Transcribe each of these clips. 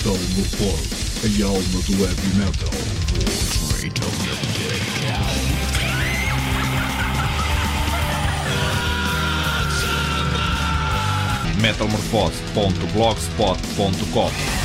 Metal Morphose, a alma do heavy metal. boa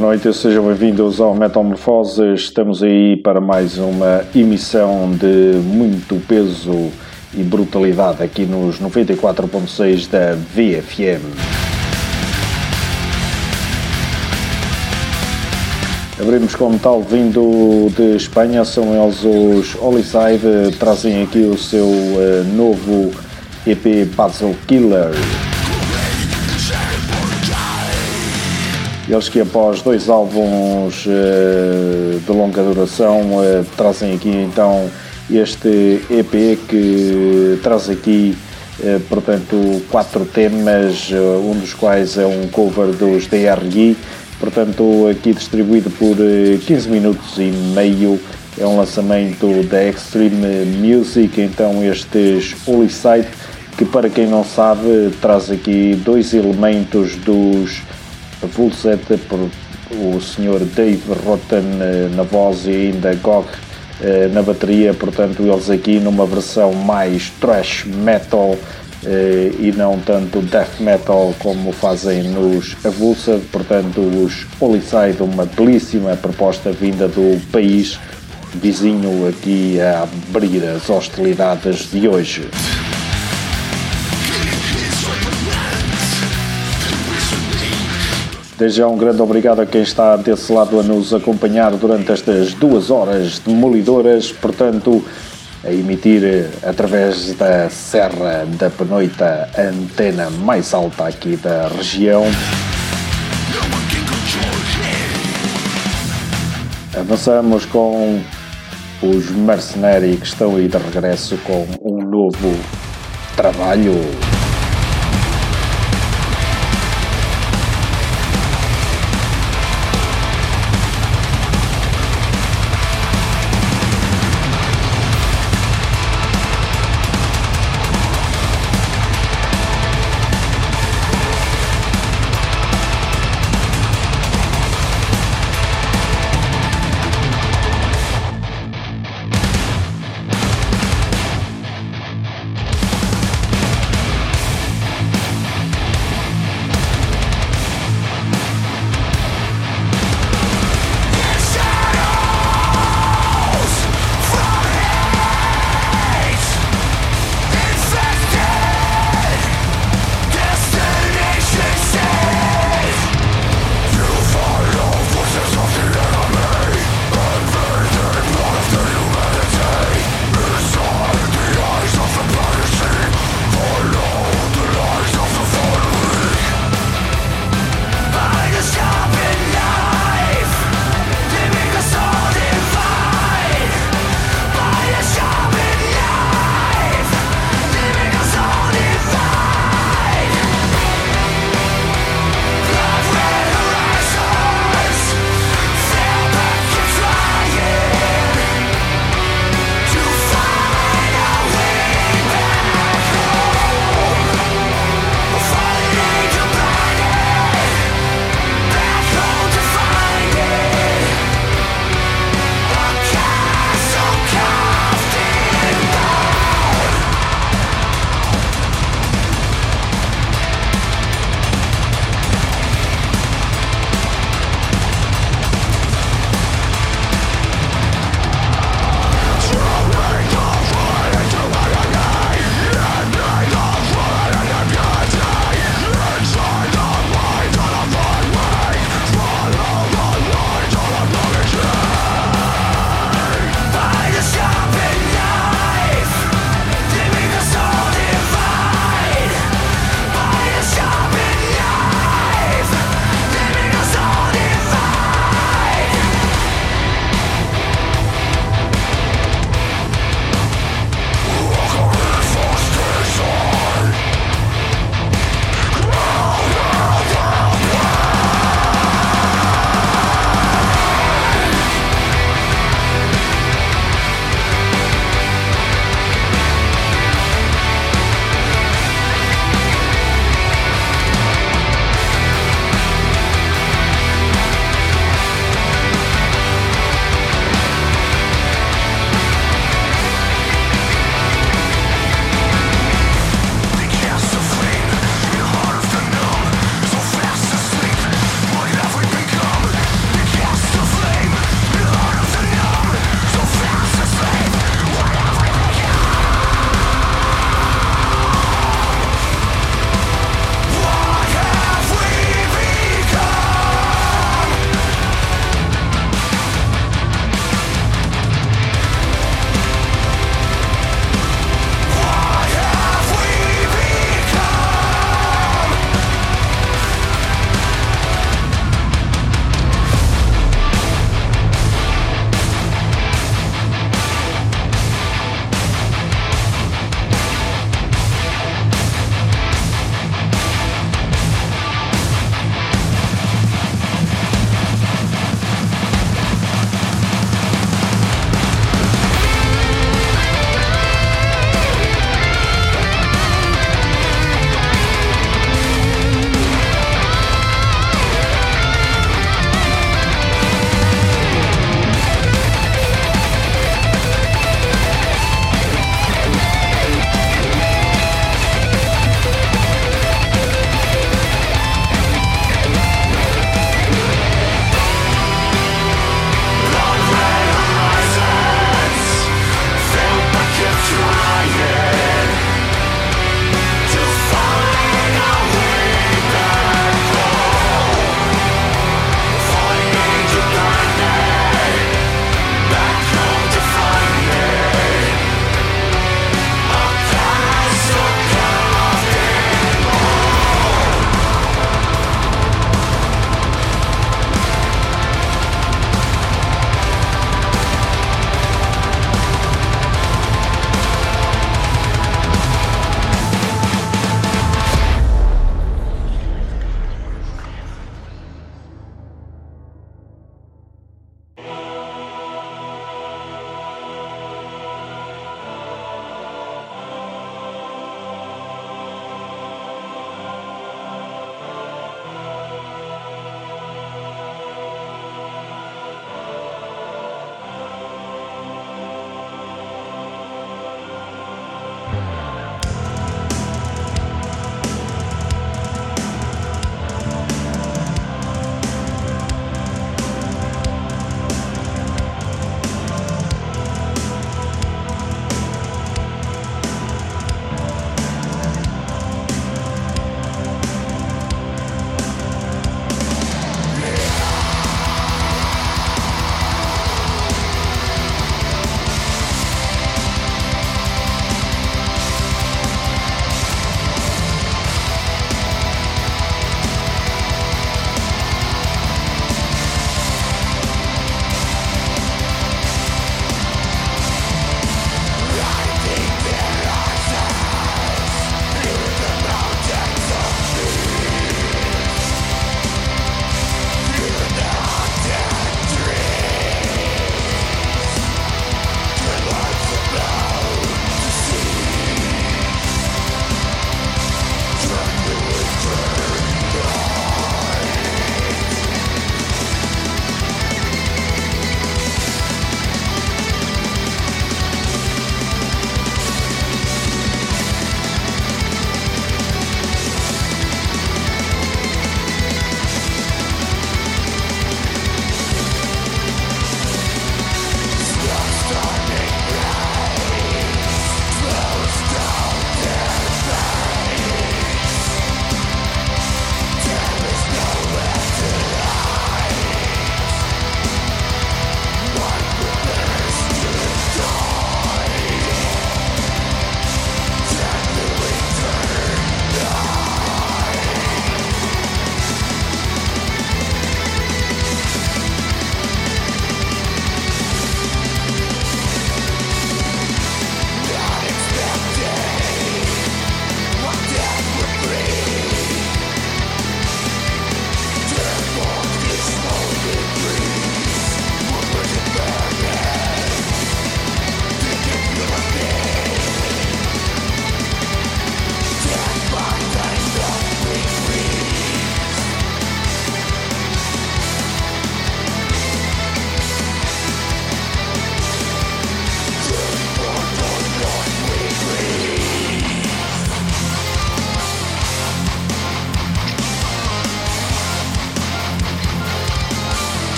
noite, sejam bem-vindos ao Metamorfose. Estamos aí para mais uma emissão de muito peso e brutalidade aqui nos 94.6 da VFM. Abrimos como tal vindo de Espanha, são eles os Holiside, trazem aqui o seu uh, novo EP Puzzle Killer. Eles que após dois álbuns uh, de longa duração uh, trazem aqui então este EP que traz aqui uh, portanto quatro temas, um dos quais é um cover dos DRI, portanto aqui distribuído por 15 minutos e meio. É um lançamento da Extreme Music, então estes Holy Sight que para quem não sabe traz aqui dois elementos dos Fulset por o Sr. Dave Rotten na voz e ainda Gog eh, na bateria, portanto eles aqui numa versão mais thrash metal eh, e não tanto death metal como fazem nos Avulsa, portanto os Holiside, uma belíssima proposta vinda do país vizinho aqui a abrir as hostilidades de hoje. Desde já um grande obrigado a quem está desse lado a nos acompanhar durante estas duas horas demolidoras, portanto, a emitir através da Serra da Penoita, a antena mais alta aqui da região. Avançamos com os Mercenary que estão aí de regresso com um novo trabalho.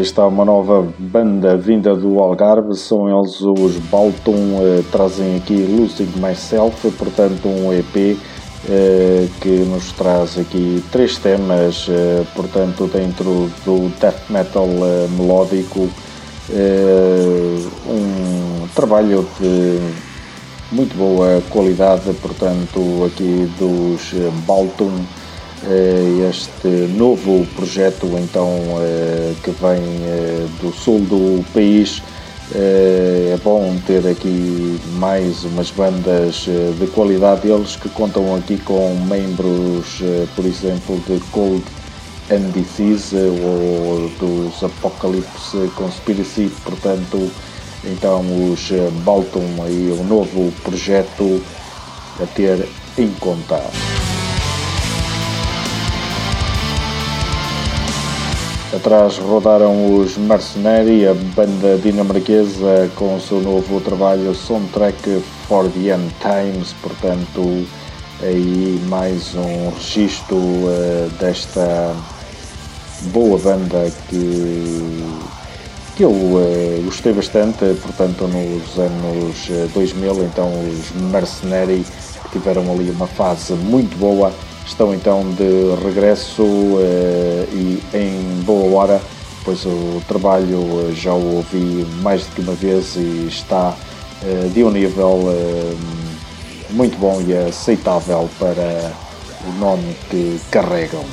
Está uma nova banda vinda do Algarve, são eles os Balton, eh, trazem aqui Losing Myself, portanto um EP eh, que nos traz aqui três temas, eh, portanto dentro do death metal eh, melódico, eh, um trabalho de muito boa qualidade, portanto aqui dos eh, Balton este novo projeto então eh, que vem eh, do sul do país. É bom ter aqui mais umas bandas de qualidade deles que contam aqui com membros, por exemplo, de Cold and Disease ou dos Apocalypse Conspiracy, portanto, então os Balton aí um novo projeto a ter em conta. Atrás rodaram os Mercenary, a banda dinamarquesa, com o seu novo trabalho Soundtrack for the End Times, portanto, aí mais um registro uh, desta boa banda que, que eu uh, gostei bastante, portanto, nos anos 2000, eh, então os Mercenary tiveram ali uma fase muito boa estão então de regresso uh, e em boa hora, pois o trabalho eh, já o ouvi mais do que uma vez e está uh, de um nível muito bom e aceitável para o nome que carregam.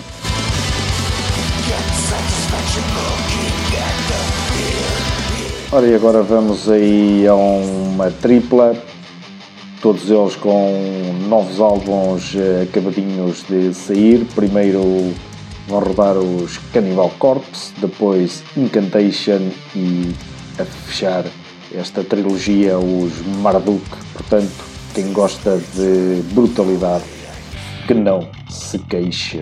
Ora, e agora vamos aí a uma tripla todos eles com novos álbuns eh, acabadinhos de sair. Primeiro vão rodar os Cannibal Corpse, depois Incantation e a fechar esta trilogia os Marduk. Portanto, quem gosta de brutalidade que não se queixe.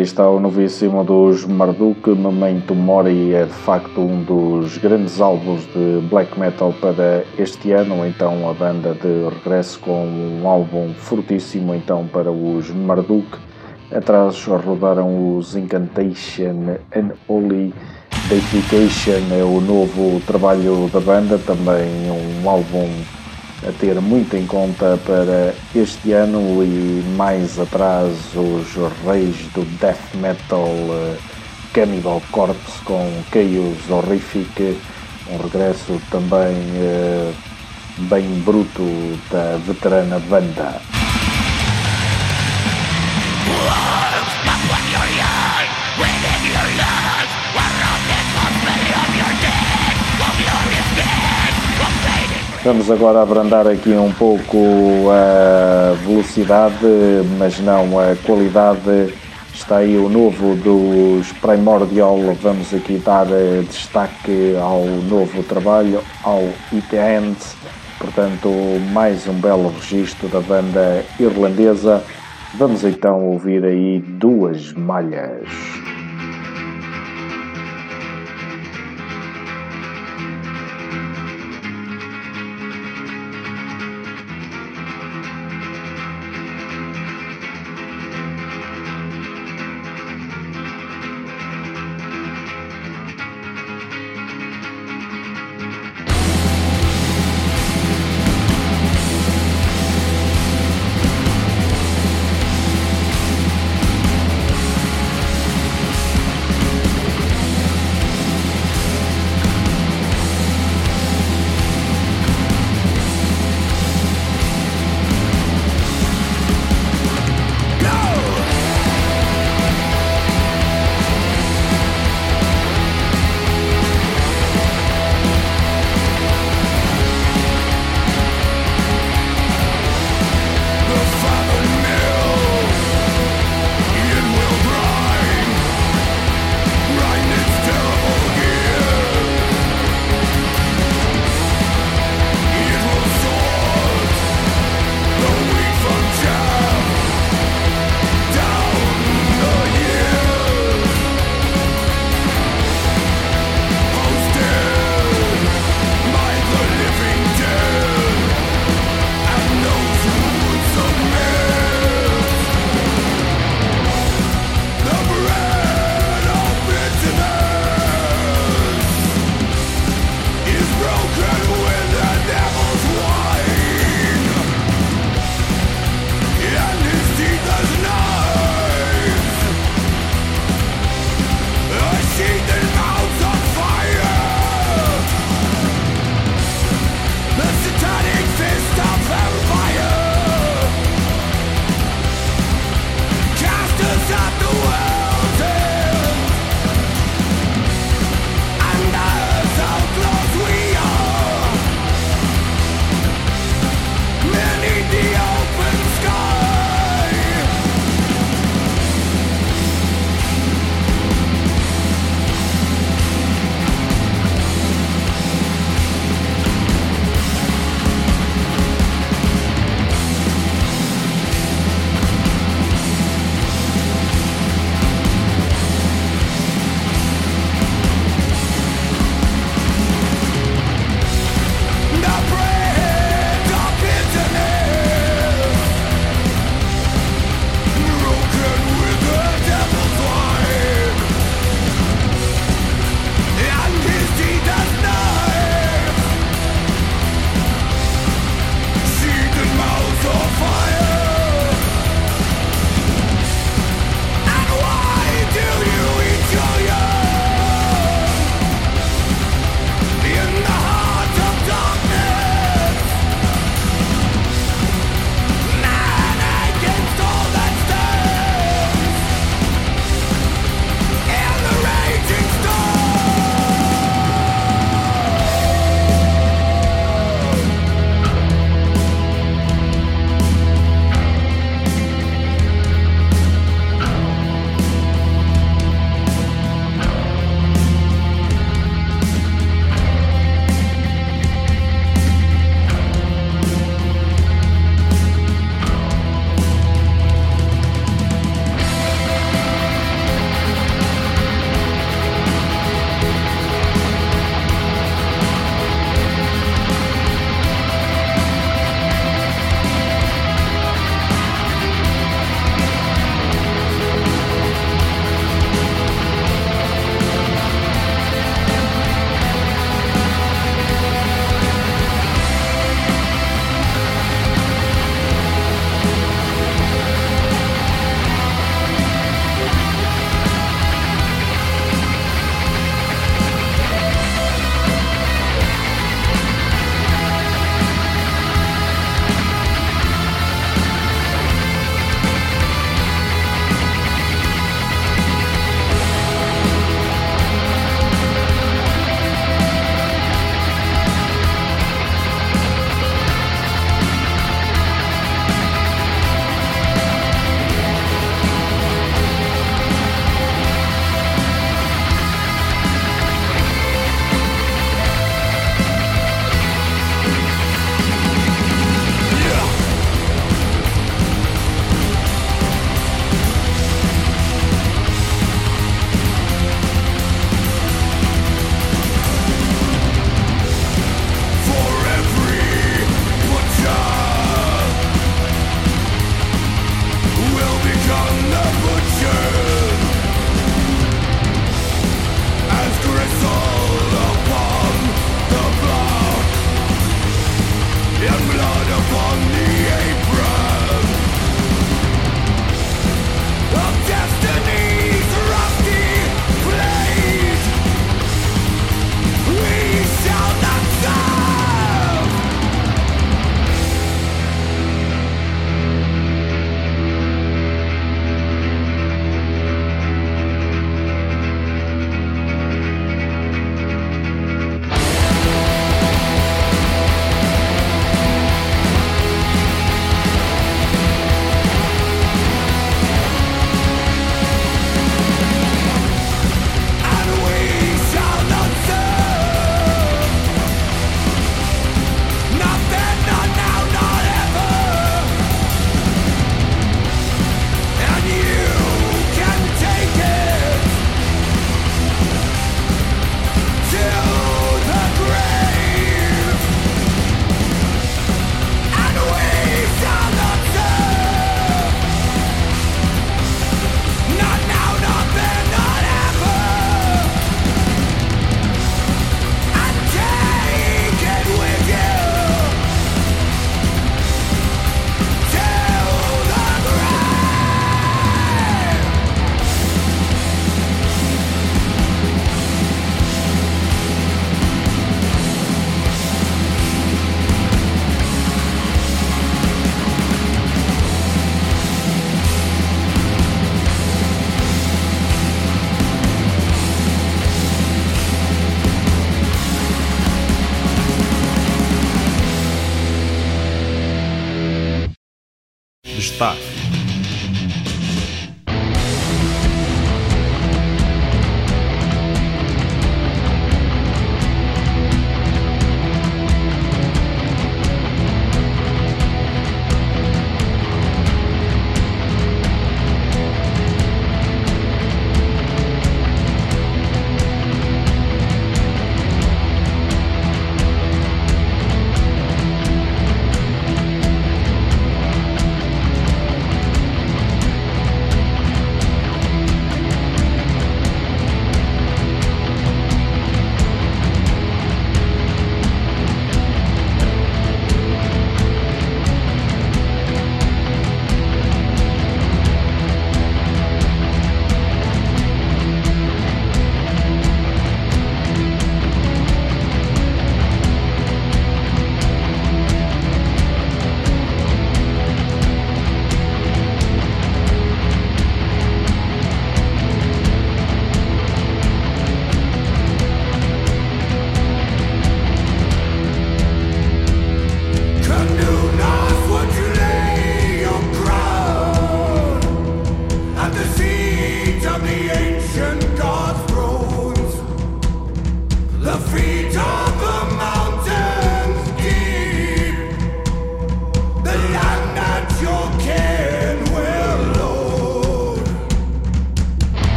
Aí está o novíssimo dos Marduk, Memento Mori é de facto um dos grandes álbuns de black metal para este ano, então a banda de regresso com um álbum fortíssimo então para os Marduk. Atrás rodaram os Incantation and Holy Deification, é o novo trabalho da banda, também um álbum a ter muito em conta para este ano e mais atrás os reis do death metal uh, Cannibal Corpse com Chaos Horrific, um regresso também uh, bem bruto da veterana banda. Vamos agora abrandar aqui um pouco a velocidade, mas não a qualidade. Está aí o novo dos Primordial. Vamos aqui dar destaque ao novo trabalho, ao It Ends. Portanto, mais um belo registro da banda irlandesa. Vamos então ouvir aí duas malhas.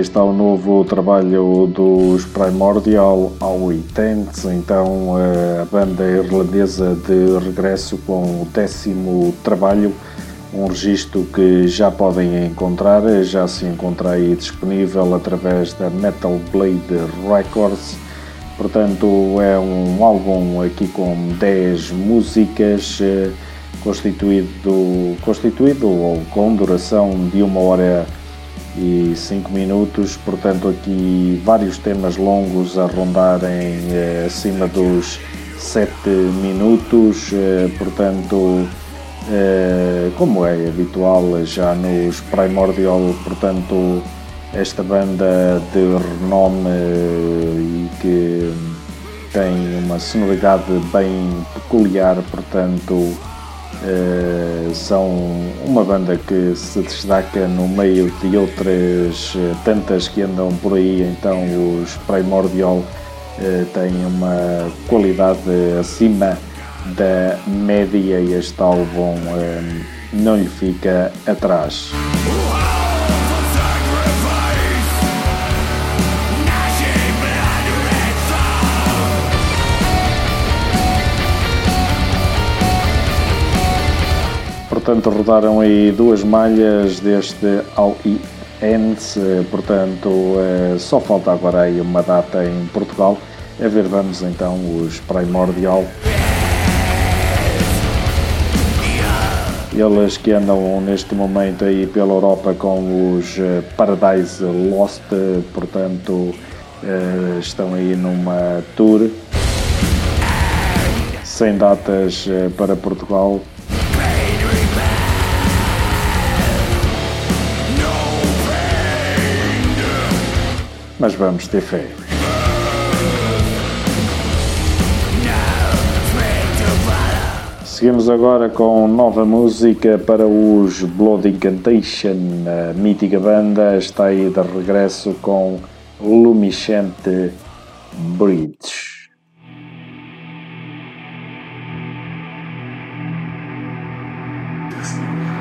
Está o novo trabalho dos Primordial ao Intents, então a banda irlandesa de regresso com o décimo trabalho, um registro que já podem encontrar, já se encontra aí disponível através da Metal Blade Records. Portanto, é um álbum aqui com 10 músicas, eh, constituído, constituído ou com duração de uma hora e 5 minutos, portanto aqui vários temas longos a rondarem eh, acima dos 7 minutos, eh, portanto eh, como é habitual já nos Primordial, portanto esta banda de renome e que tem uma sonoridade bem peculiar, portanto Uh, são uma banda que se destaca no meio de outras uh, tantas que andam por aí, então os Primordial uh, têm uma qualidade acima da média e este álbum não lhe fica atrás. Portanto rodaram aí duas malhas deste All Ends, portanto eh, só falta agora aí uma data em Portugal. A ver, vamos então os Primordial. Eles que andam neste momento aí pela Europa com os eh, Paradise Lost, portanto eh, estão aí numa tour sem datas para Portugal. mas vamos ter fé. Seguimos agora com nova música para os Blood Incantation. A mítica banda está aí de regresso com Lumichente Bridge. Thank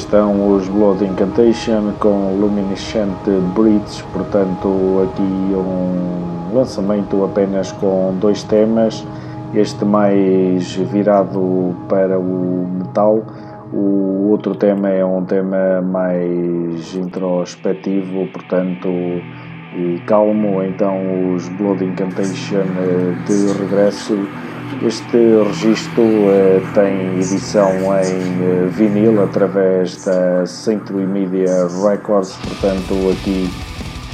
estão os Blood Incantation com Luminescent Bridge, portanto aqui um lançamento apenas com dois temas, este mais virado para o metal, o outro tema é um tema mais introspectivo, portanto e calmo, então os Blood Incantation de regresso este registro uh, tem edição em uh, vinil através da Century Media Records, portanto aqui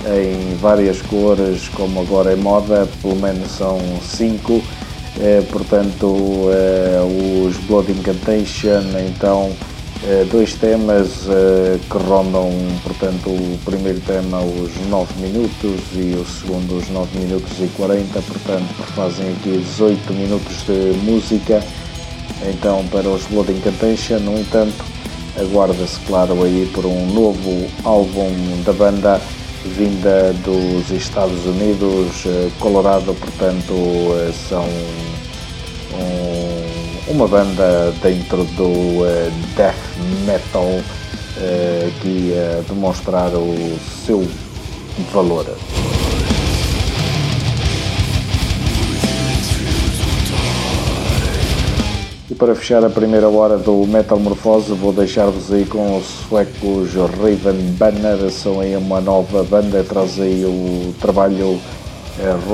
em várias cores, como agora é moda, pelo menos são cinco. Uh, portanto, os Blood Incantation, então eh, dois temas uh, que rondam, portanto, o primeiro tema os 9 minutos e o segundo os 9 minutos e 40, portanto, fazem aqui 18 minutos de música. Então, para os Blood Incantation, no entanto, aguarda-se, claro, aí por um novo álbum da banda vinda dos Estados Unidos, uh, Colorado, portanto, são um uma banda dentro do uh, death metal uh, que ia demonstrar o seu valor. E para fechar a primeira hora do Metal Morfose, vou deixar-vos aí com os suecos Raven Banner, são aí uma nova banda, traz aí o trabalho uh,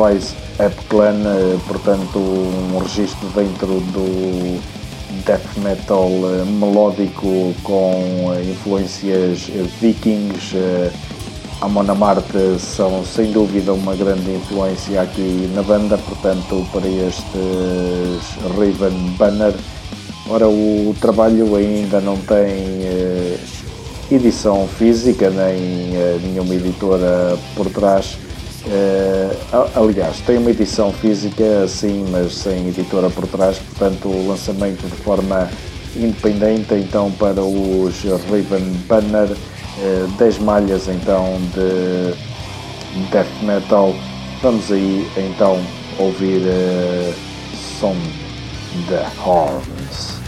Rise Up Clan, eh, portanto um registro dentro do death metal eh, melódico com eh, influências vikings. Amon Amarth são sem dúvida uma grande influência aqui na banda, portanto para estes Raven Banner. Ora, o trabalho ainda não tem edição física, nem nenhuma editora por trás Uh, aliás, tem uma edição física, sim, mas sem editora por trás, portanto, o lançamento de forma independente, então, para os Raven Banner, uh, 10 malhas, então, de death metal. Vamos aí, então, ouvir uh, som de Horns.